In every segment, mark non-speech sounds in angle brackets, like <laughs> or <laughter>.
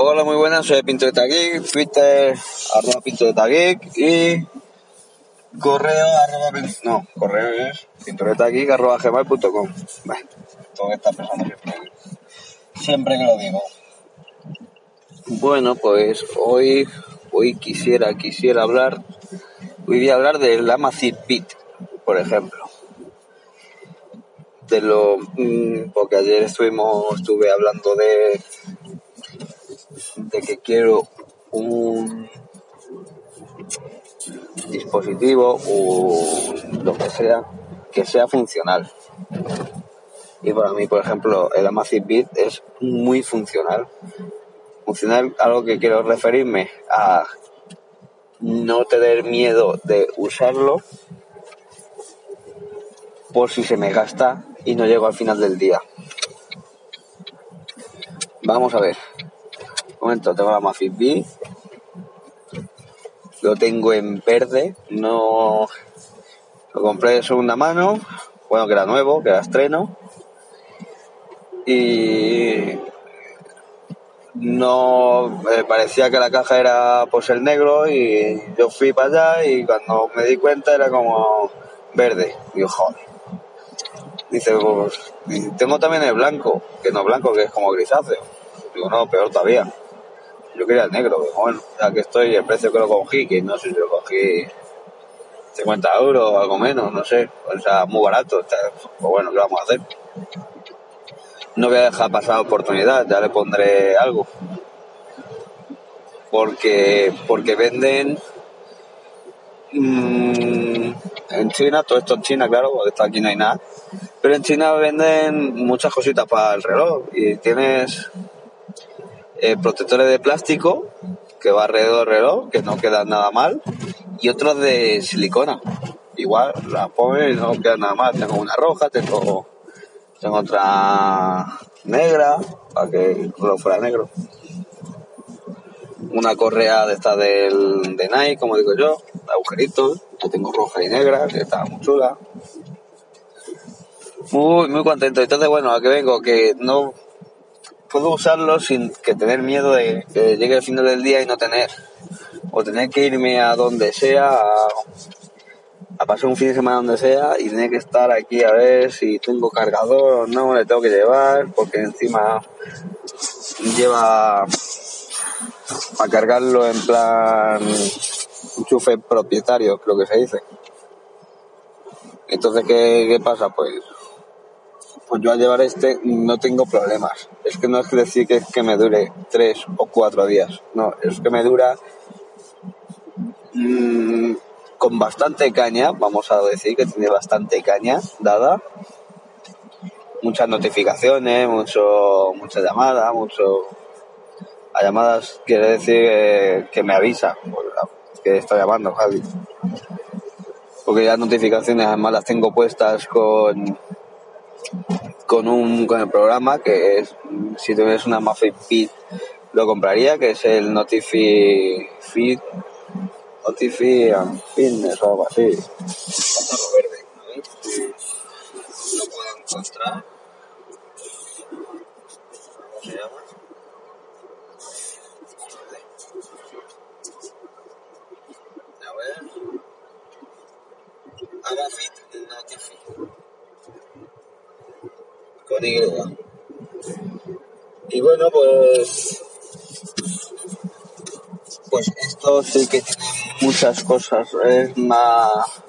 Hola, muy buenas, soy Pintoreta Geek, Twitter, arroba Pintoreta Geek y correo arroba, no, correo es pintoretageek arroba gmail.com. Bueno, tengo que estar pensando siempre, siempre que lo digo. Bueno, pues hoy, hoy quisiera, quisiera hablar, hoy voy a hablar del Amazfit Pit, por ejemplo de lo mm, porque ayer estuvimos estuve hablando de de que quiero un dispositivo o lo que sea que sea funcional. Y para mí por ejemplo el Amazfit Beat es muy funcional. Funcional algo que quiero referirme a no tener miedo de usarlo por si se me gasta y no llego al final del día. Vamos a ver. Un momento, tengo la Mafit B. Lo tengo en verde. No. Lo compré de segunda mano. Bueno, que era nuevo, que era estreno. Y. No. Me parecía que la caja era el negro y yo fui para allá y cuando me di cuenta era como verde. Y joder Dice, pues, tengo también el blanco, que no es blanco, que es como grisáceo. Digo, no, peor todavía. Yo quería el negro, bueno, ya que estoy, el precio que lo cogí, que no sé si lo cogí 50 euros o algo menos, no sé, o sea, muy barato, pues bueno, ¿qué vamos a hacer? No voy a dejar pasar la oportunidad, ya le pondré algo. Porque, porque venden mmm, en China, todo esto en China, claro, porque esto aquí no hay nada. Pero en China venden muchas cositas para el reloj y tienes eh, protectores de plástico que va alrededor del reloj, que no quedan nada mal, y otros de silicona. Igual, la pones y no queda nada mal. Tengo una roja, tengo, otra negra, para que el reloj fuera negro. Una correa de esta del, de Nike, como digo yo, agujeritos. Yo tengo roja y negra, que está muy chula. Muy, muy contento. Entonces, bueno, a que vengo, que no puedo usarlo sin que tener miedo de que llegue el final del día y no tener. O tener que irme a donde sea, a, pasar un fin de semana donde sea y tener que estar aquí a ver si tengo cargador o no, le tengo que llevar, porque encima lleva a cargarlo en plan enchufe propietario, creo que se dice. Entonces, ¿qué, qué pasa? Pues pues yo al llevar este no tengo problemas. Es que no es decir que, que me dure tres o cuatro días. No, es que me dura mmm, con bastante caña, vamos a decir que tiene bastante caña dada. Muchas notificaciones, mucho, mucha llamada, mucho... A llamadas quiere decir que, me avisa que estoy llamando, Javi. Porque ya notificaciones además las tengo puestas con con un con el programa que es si tuvieras una Muffin Feed lo compraría que es el Notify Feed Notify and Fitness o algo así bueno, pues. Pues esto sí que tiene muchas cosas. Es más.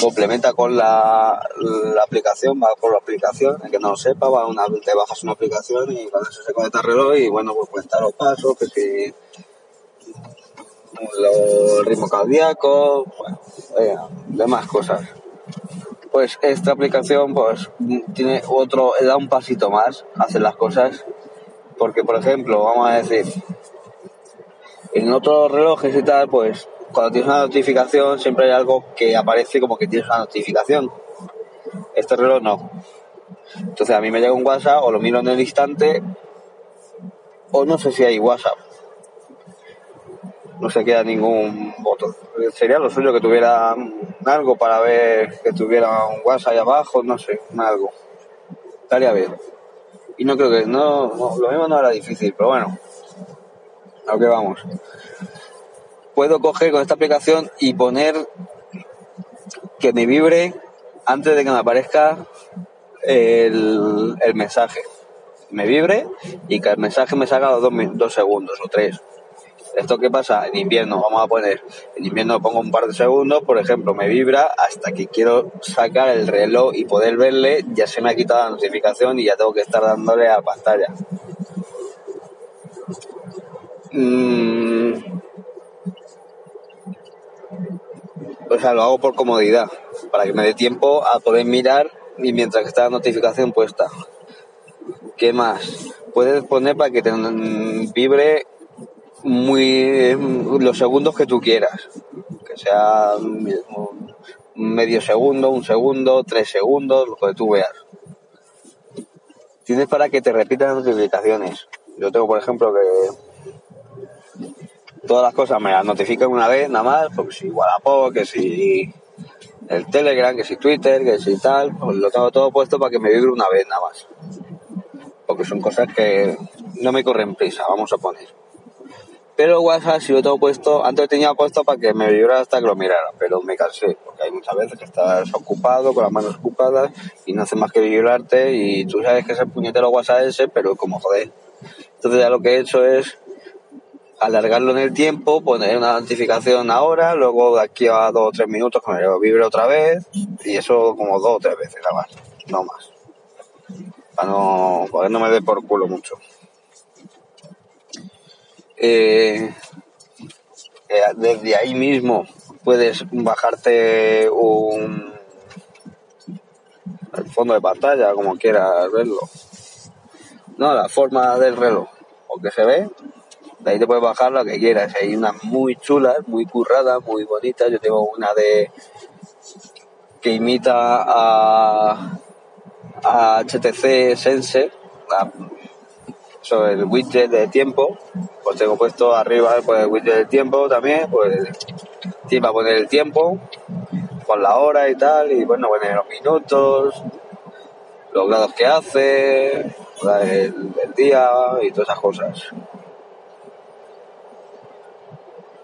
Complementa con la, la aplicación, va por la aplicación. El que no lo sepa, va una, te bajas una aplicación y cuando eso se conecta al reloj y bueno, pues cuenta los pasos, que si. el ritmo cardíaco, bueno, demás cosas pues esta aplicación pues tiene otro, da un pasito más, hace las cosas Porque, por ejemplo, vamos a decir, en otros relojes y tal, pues cuando tienes una notificación siempre hay algo que aparece como que tienes una notificación. Este reloj no. Entonces a mí me llega un WhatsApp o lo miro en el instante o no sé si hay WhatsApp. No se queda ningún botón. Sería lo suyo que tuviera algo para ver que tuviera un WhatsApp ahí abajo, no sé, algo. Estaría bien. Y no creo que, no, lo mismo no era difícil, pero bueno, a lo que vamos. Puedo coger con esta aplicación y poner que me vibre antes de que me aparezca el, el mensaje. Me vibre y que el mensaje me salga dos, dos segundos o tres. ¿Esto qué pasa? En invierno, vamos a poner, en invierno pongo un par de segundos, por ejemplo, me vibra hasta que quiero sacar el reloj y poder verle, ya se me ha quitado la notificación y ya tengo que estar dándole a la pantalla. Mm. O sea, lo hago por comodidad, para que me dé tiempo a poder mirar y mientras que está la notificación puesta. ¿Qué más? Puedes poner para que te vibre muy los segundos que tú quieras, que sea medio segundo, un segundo, tres segundos, lo que tú veas. Tienes para que te repitan las notificaciones. Yo tengo, por ejemplo, que todas las cosas me las notifican una vez nada más, porque si Wallapop, que si el Telegram, que si Twitter, que si tal, pues lo tengo todo puesto para que me vibre una vez nada más. Porque son cosas que no me corren prisa, vamos a poner. Pero WhatsApp si lo tengo puesto, antes lo tenía puesto para que me vibrara hasta que lo mirara, pero me cansé, porque hay muchas veces que estás ocupado, con las manos ocupadas, y no hace más que vibrarte, y tú sabes que es el puñetero WhatsApp ese, pero como joder. Entonces ya lo que he hecho es alargarlo en el tiempo, poner una notificación ahora, luego de aquí a dos o tres minutos que me vibre otra vez, y eso como dos o tres veces nada más, no más. Para no, para que no me dé por culo mucho. Eh, eh, desde ahí mismo puedes bajarte un el fondo de pantalla como quieras verlo. No la forma del reloj o que se ve de ahí te puedes bajar lo que quieras. Hay unas muy chulas muy curradas muy bonitas. Yo tengo una de que imita a, a HTC Sense el widget de tiempo pues tengo puesto arriba pues, el widget de tiempo también, pues sí, a poner el tiempo, con la hora y tal, y bueno, poner los minutos, los grados que hace, el, día y todas esas cosas.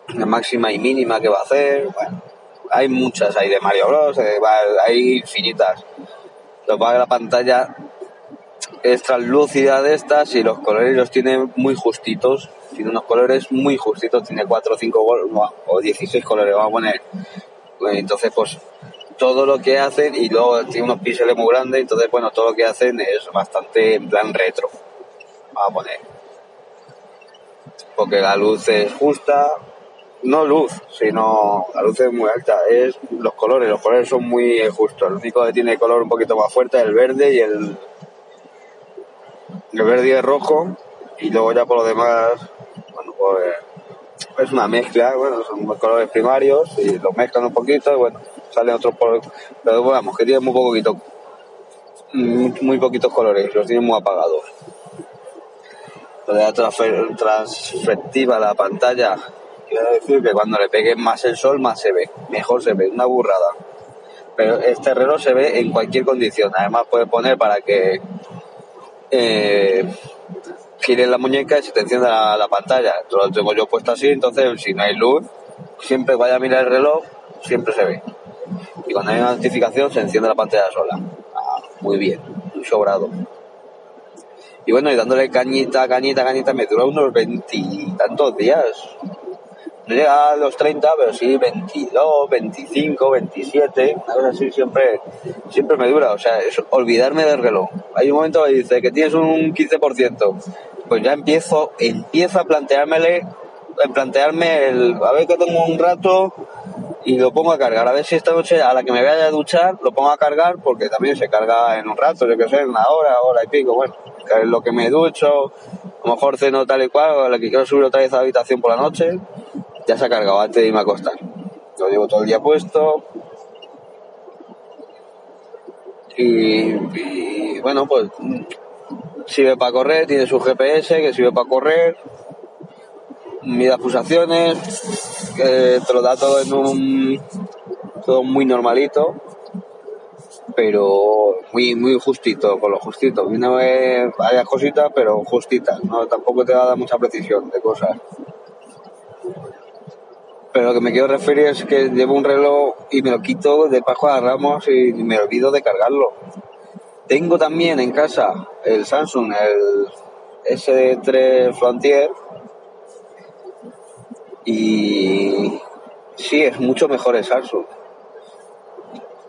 La máxima y mínima que va a hacer, bueno, hay muchas, hay de Mario Bros, eh, hay infinitas. Lo que la pantalla es translúcida de estas y los colores los tiene muy justitos tiene unos colores muy justitos, tiene 4 o 5 o 16 colores, vamos a poner. Pues entonces, pues todo lo que hacen y luego tiene unos píxeles muy grandes, entonces, bueno, todo lo que hacen es bastante en plan retro, vamos a poner. Porque la luz es justa, no luz, sino la luz es muy alta, es los colores, los colores son muy justos. El único que tiene color un poquito más fuerte es el verde y el, el verde y rojo, y luego ya por lo demás pues, es una mezcla, bueno, son colores primarios y los mezclan un poquito y bueno, salen otros por, pero vamos, que tienen muy poquito, muy, poquitos colores, los tienen muy apagados. La transfectiva la pantalla, quiero decir que cuando le peguen más el sol, más se ve, mejor se ve, una burrada. Pero este reloj se ve en cualquier condición, además puede poner para que eh, gire la muñeca y se te enciende la, pantalla. Lo tengo yo puesto así, entonces si no hay luz, siempre vaya a mirar el reloj, siempre se ve. Y cuando hay una notificación se enciende la pantalla sola. Ah, muy bien, muy sobrado. Y bueno, y dándole cañita, cañita, cañita, me dura unos veintitantos días. No llega a los 30, pero sí 22, 25, 27, una cosa así siempre, siempre me dura. O sea, es olvidarme del reloj. Hay un momento que dice que tienes un 15%, pues ya empiezo, empiezo a planteármele, a plantearme el, a ver que tengo un rato y lo pongo a cargar. A ver si esta noche a la que me vaya a duchar lo pongo a cargar porque también se carga en un rato, yo que sé, en una hora, hora y pico. Bueno, lo que me ducho a lo mejor ceno tal y cual, la que quiero subir otra vez a la habitación por la noche, ya se ha cargado antes de irme a acostar. Lo llevo todo el día puesto. Y, bueno, pues sirve para correr, tiene su GPS que sirve para correr, mide pulsaciones, que te lo da todo en un todo muy normalito pero muy muy justito, con lo justito. Viene varias cositas, pero justitas, no tampoco te va a dar mucha precisión de cosas. Pero lo que me quiero referir es que llevo un reloj y me lo quito de bajo a ramos y me olvido de cargarlo. Tengo también en casa el Samsung, el S3 Frontier. Y sí, es mucho mejor el Samsung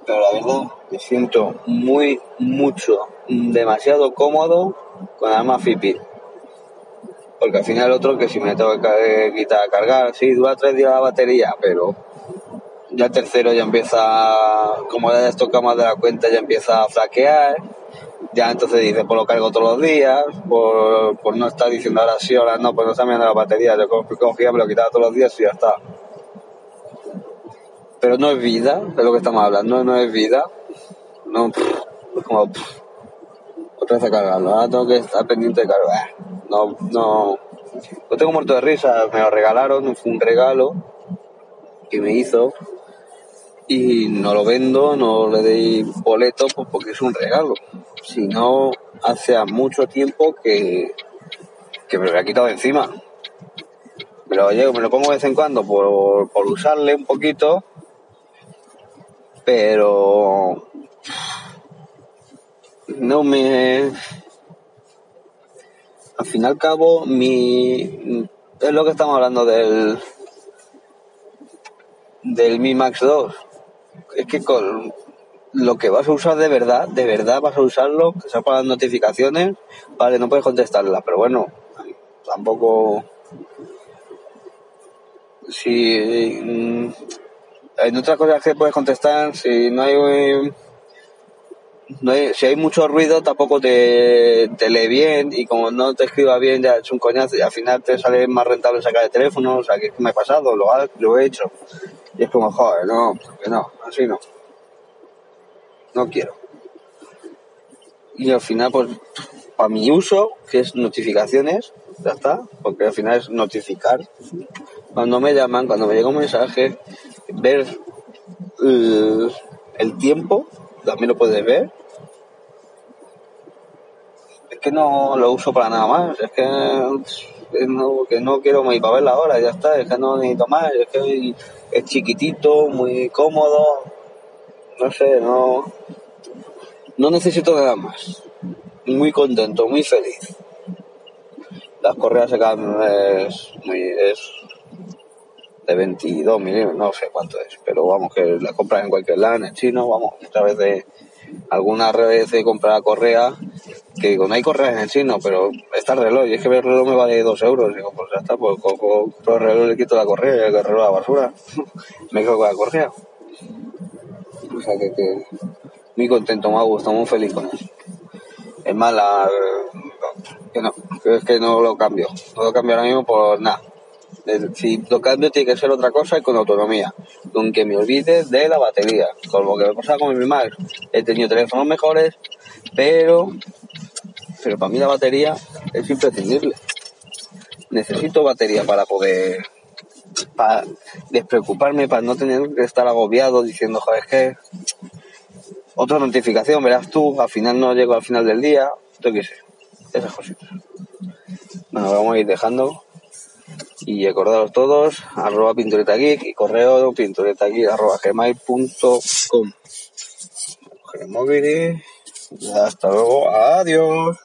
pero la verdad me siento muy, mucho, demasiado cómodo con Arma Fitbit. Porque al final otro que si me tengo que quitar a cargar, sí, dura tres días la batería, pero ya el tercero ya empieza, como ya estoca más de la cuenta, ya empieza a flaquear. Ya entonces dice, pues lo cargo todos los días, por, no estar diciendo ahora sí, ahora no, pues no está mirando la batería. Yo cogía, me lo quitaba todos los días y ya está pero no es vida, de lo que estamos hablando, no es vida. No, es como, otra ahora tengo que estar pendiente de cargar. No, no, lo tengo muerto de risa, me lo regalaron, fue un regalo que me hizo y no lo vendo, no le doy boleto pues porque es un regalo. Si no, hace mucho tiempo que, que me lo había quitado encima. Me lo, llevo, me lo pongo de vez en cuando por, por usarle un poquito pero no me al fin y al cabo mi es lo que estamos hablando del del Mi Max 2 es que con lo que vas a usar de verdad de verdad vas a usarlo que sea para las notificaciones vale no puedes contestarla pero bueno tampoco si mm, en otras cosas que puedes contestar, si no hay, no hay, si hay mucho ruido tampoco te, te, lee bien y como no te escriba bien ya es un coñazo y al final te sale más rentable sacar el teléfono, o sea, que me ha pasado, lo, lo he hecho. Y es como, joder, no, no, así no. No quiero. Y al final, pues, para mi uso, que es notificaciones, ya está, porque al final es notificar. Cuando me llaman, cuando me llega un mensaje, ver el tiempo, también lo puedes ver. Es que no lo uso para nada más, es que, no, que no quiero ir para ver la hora, ya está, es que no necesito más, es que es chiquitito, muy cómodo, no sé, no, no necesito nada más. Muy contento, muy feliz. Las correas se es, muy, es de 22 milímetros, no sé cuánto es, pero vamos, que la compras en cualquier lado, en chino, vamos, vez de alguna vez he comprado correa, que digo, no hay correas en el chino, pero está el reloj, y es que el reloj me vale 2 euros, digo, pues ya está, pues con, el reloj le quito la correa el reloj a la basura, <laughs> me quedo con la correa. O sea que, muy contento, me ha gustado, muy feliz con eso. Es más, la, que no, es que no lo cambio, no lo cambio ahora mismo por nada si lo cambio tiene que ser otra cosa y con autonomía. Aunque me olvide de la batería. Con lo que me pasa con mi Mac. He tenido teléfonos mejores, pero, pero para mí la batería es imprescindible. Necesito batería para poder para despreocuparme, para no tener que estar agobiado diciendo, joder, es que otra notificación, verás tú, al final no llego al final del día, yo qué sé, esas cositas. Bueno, vamos a ir dejando y acordaros todos, arroba pintureta geek y correo pintureta geek arroba gmail.com. Hasta luego, adiós.